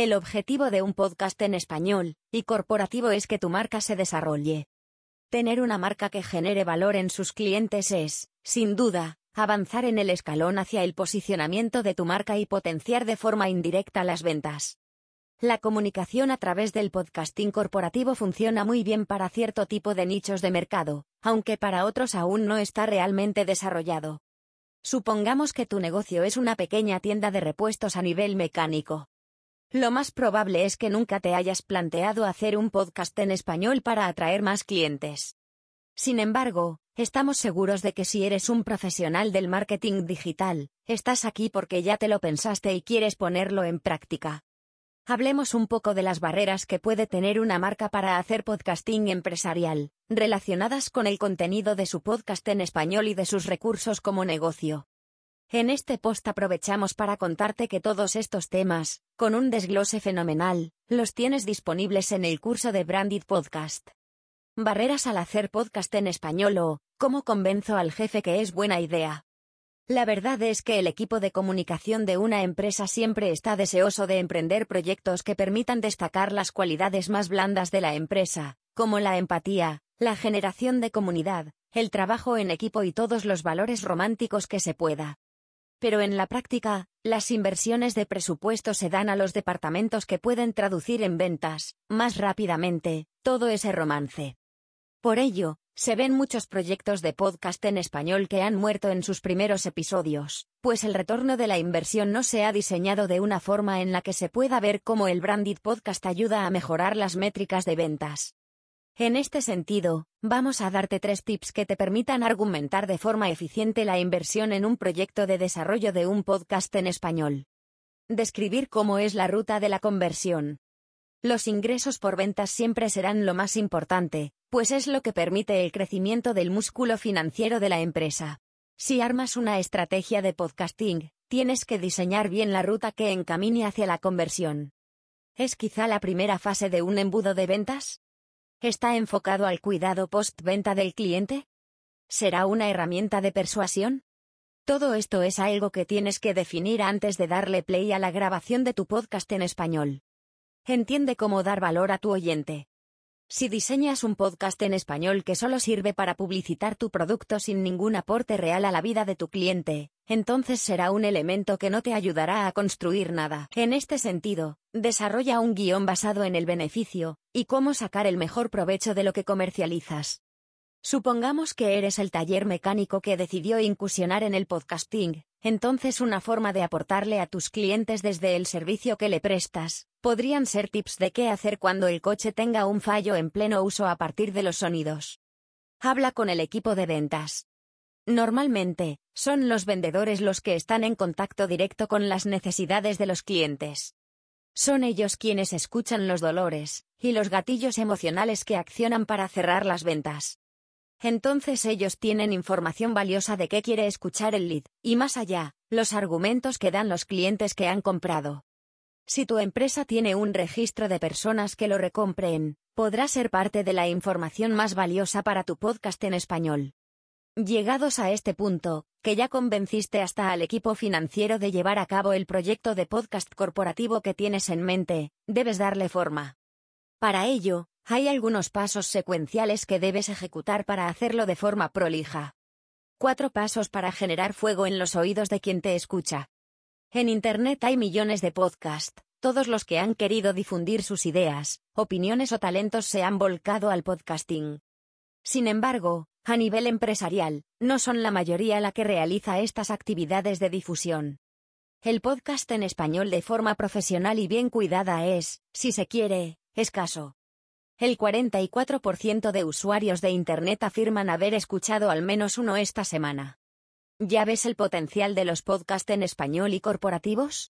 El objetivo de un podcast en español y corporativo es que tu marca se desarrolle. Tener una marca que genere valor en sus clientes es, sin duda, avanzar en el escalón hacia el posicionamiento de tu marca y potenciar de forma indirecta las ventas. La comunicación a través del podcasting corporativo funciona muy bien para cierto tipo de nichos de mercado, aunque para otros aún no está realmente desarrollado. Supongamos que tu negocio es una pequeña tienda de repuestos a nivel mecánico. Lo más probable es que nunca te hayas planteado hacer un podcast en español para atraer más clientes. Sin embargo, estamos seguros de que si eres un profesional del marketing digital, estás aquí porque ya te lo pensaste y quieres ponerlo en práctica. Hablemos un poco de las barreras que puede tener una marca para hacer podcasting empresarial, relacionadas con el contenido de su podcast en español y de sus recursos como negocio. En este post aprovechamos para contarte que todos estos temas, con un desglose fenomenal, los tienes disponibles en el curso de Branded Podcast. Barreras al hacer podcast en español o, ¿cómo convenzo al jefe que es buena idea? La verdad es que el equipo de comunicación de una empresa siempre está deseoso de emprender proyectos que permitan destacar las cualidades más blandas de la empresa, como la empatía, la generación de comunidad, el trabajo en equipo y todos los valores románticos que se pueda. Pero en la práctica, las inversiones de presupuesto se dan a los departamentos que pueden traducir en ventas, más rápidamente, todo ese romance. Por ello, se ven muchos proyectos de podcast en español que han muerto en sus primeros episodios, pues el retorno de la inversión no se ha diseñado de una forma en la que se pueda ver cómo el branded podcast ayuda a mejorar las métricas de ventas. En este sentido, vamos a darte tres tips que te permitan argumentar de forma eficiente la inversión en un proyecto de desarrollo de un podcast en español. Describir cómo es la ruta de la conversión. Los ingresos por ventas siempre serán lo más importante, pues es lo que permite el crecimiento del músculo financiero de la empresa. Si armas una estrategia de podcasting, tienes que diseñar bien la ruta que encamine hacia la conversión. ¿Es quizá la primera fase de un embudo de ventas? ¿Está enfocado al cuidado postventa del cliente? ¿Será una herramienta de persuasión? Todo esto es algo que tienes que definir antes de darle play a la grabación de tu podcast en español. Entiende cómo dar valor a tu oyente. Si diseñas un podcast en español que solo sirve para publicitar tu producto sin ningún aporte real a la vida de tu cliente, entonces será un elemento que no te ayudará a construir nada. En este sentido, desarrolla un guion basado en el beneficio, y cómo sacar el mejor provecho de lo que comercializas. Supongamos que eres el taller mecánico que decidió incursionar en el podcasting, entonces una forma de aportarle a tus clientes desde el servicio que le prestas, podrían ser tips de qué hacer cuando el coche tenga un fallo en pleno uso a partir de los sonidos. Habla con el equipo de ventas. Normalmente, son los vendedores los que están en contacto directo con las necesidades de los clientes. Son ellos quienes escuchan los dolores y los gatillos emocionales que accionan para cerrar las ventas. Entonces ellos tienen información valiosa de qué quiere escuchar el lead, y más allá, los argumentos que dan los clientes que han comprado. Si tu empresa tiene un registro de personas que lo recompren, podrá ser parte de la información más valiosa para tu podcast en español. Llegados a este punto, que ya convenciste hasta al equipo financiero de llevar a cabo el proyecto de podcast corporativo que tienes en mente, debes darle forma. Para ello, hay algunos pasos secuenciales que debes ejecutar para hacerlo de forma prolija. Cuatro pasos para generar fuego en los oídos de quien te escucha. En Internet hay millones de podcasts, todos los que han querido difundir sus ideas, opiniones o talentos se han volcado al podcasting. Sin embargo, a nivel empresarial, no son la mayoría la que realiza estas actividades de difusión. El podcast en español de forma profesional y bien cuidada es, si se quiere, escaso. El 44% de usuarios de Internet afirman haber escuchado al menos uno esta semana. ¿Ya ves el potencial de los podcasts en español y corporativos?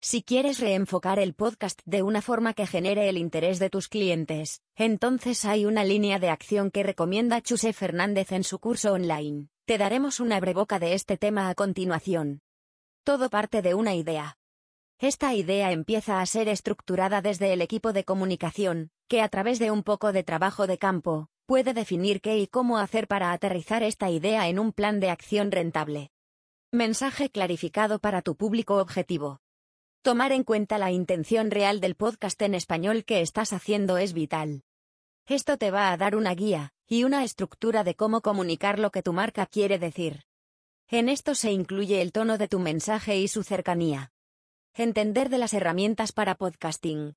Si quieres reenfocar el podcast de una forma que genere el interés de tus clientes, entonces hay una línea de acción que recomienda Chuse Fernández en su curso online. Te daremos una breboca de este tema a continuación. Todo parte de una idea. Esta idea empieza a ser estructurada desde el equipo de comunicación, que a través de un poco de trabajo de campo, puede definir qué y cómo hacer para aterrizar esta idea en un plan de acción rentable. Mensaje clarificado para tu público objetivo. Tomar en cuenta la intención real del podcast en español que estás haciendo es vital. Esto te va a dar una guía y una estructura de cómo comunicar lo que tu marca quiere decir. En esto se incluye el tono de tu mensaje y su cercanía. Entender de las herramientas para podcasting.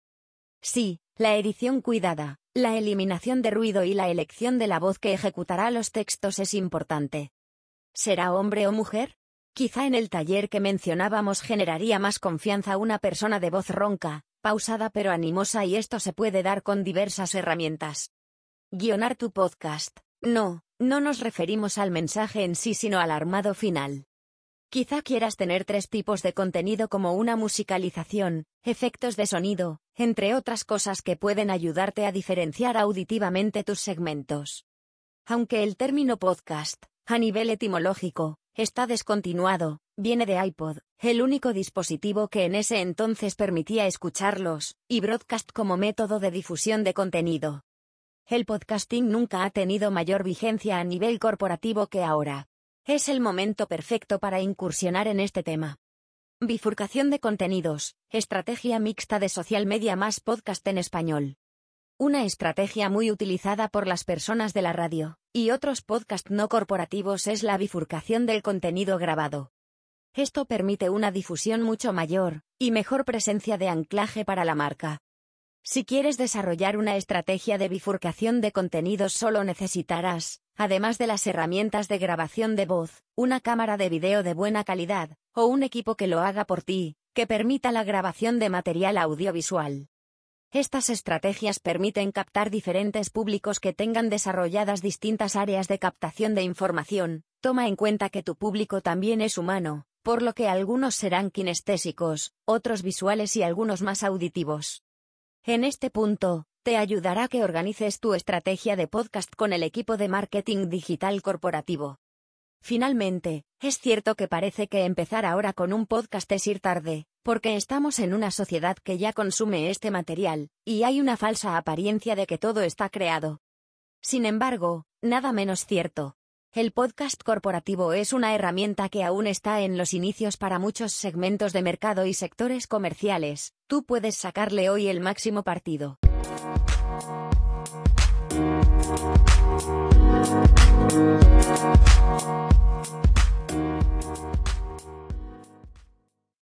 Sí, la edición cuidada, la eliminación de ruido y la elección de la voz que ejecutará los textos es importante. ¿Será hombre o mujer? Quizá en el taller que mencionábamos generaría más confianza una persona de voz ronca, pausada pero animosa y esto se puede dar con diversas herramientas. Guionar tu podcast. No, no nos referimos al mensaje en sí sino al armado final. Quizá quieras tener tres tipos de contenido como una musicalización, efectos de sonido, entre otras cosas que pueden ayudarte a diferenciar auditivamente tus segmentos. Aunque el término podcast, a nivel etimológico, está descontinuado, viene de iPod, el único dispositivo que en ese entonces permitía escucharlos, y broadcast como método de difusión de contenido. El podcasting nunca ha tenido mayor vigencia a nivel corporativo que ahora. Es el momento perfecto para incursionar en este tema. Bifurcación de contenidos, estrategia mixta de social media más podcast en español. Una estrategia muy utilizada por las personas de la radio y otros podcast no corporativos es la bifurcación del contenido grabado. Esto permite una difusión mucho mayor y mejor presencia de anclaje para la marca. Si quieres desarrollar una estrategia de bifurcación de contenidos solo necesitarás, además de las herramientas de grabación de voz, una cámara de video de buena calidad, o un equipo que lo haga por ti, que permita la grabación de material audiovisual. Estas estrategias permiten captar diferentes públicos que tengan desarrolladas distintas áreas de captación de información, toma en cuenta que tu público también es humano, por lo que algunos serán kinestésicos, otros visuales y algunos más auditivos. En este punto, te ayudará que organices tu estrategia de podcast con el equipo de marketing digital corporativo. Finalmente, es cierto que parece que empezar ahora con un podcast es ir tarde, porque estamos en una sociedad que ya consume este material, y hay una falsa apariencia de que todo está creado. Sin embargo, nada menos cierto. El podcast corporativo es una herramienta que aún está en los inicios para muchos segmentos de mercado y sectores comerciales. Tú puedes sacarle hoy el máximo partido. Thank you.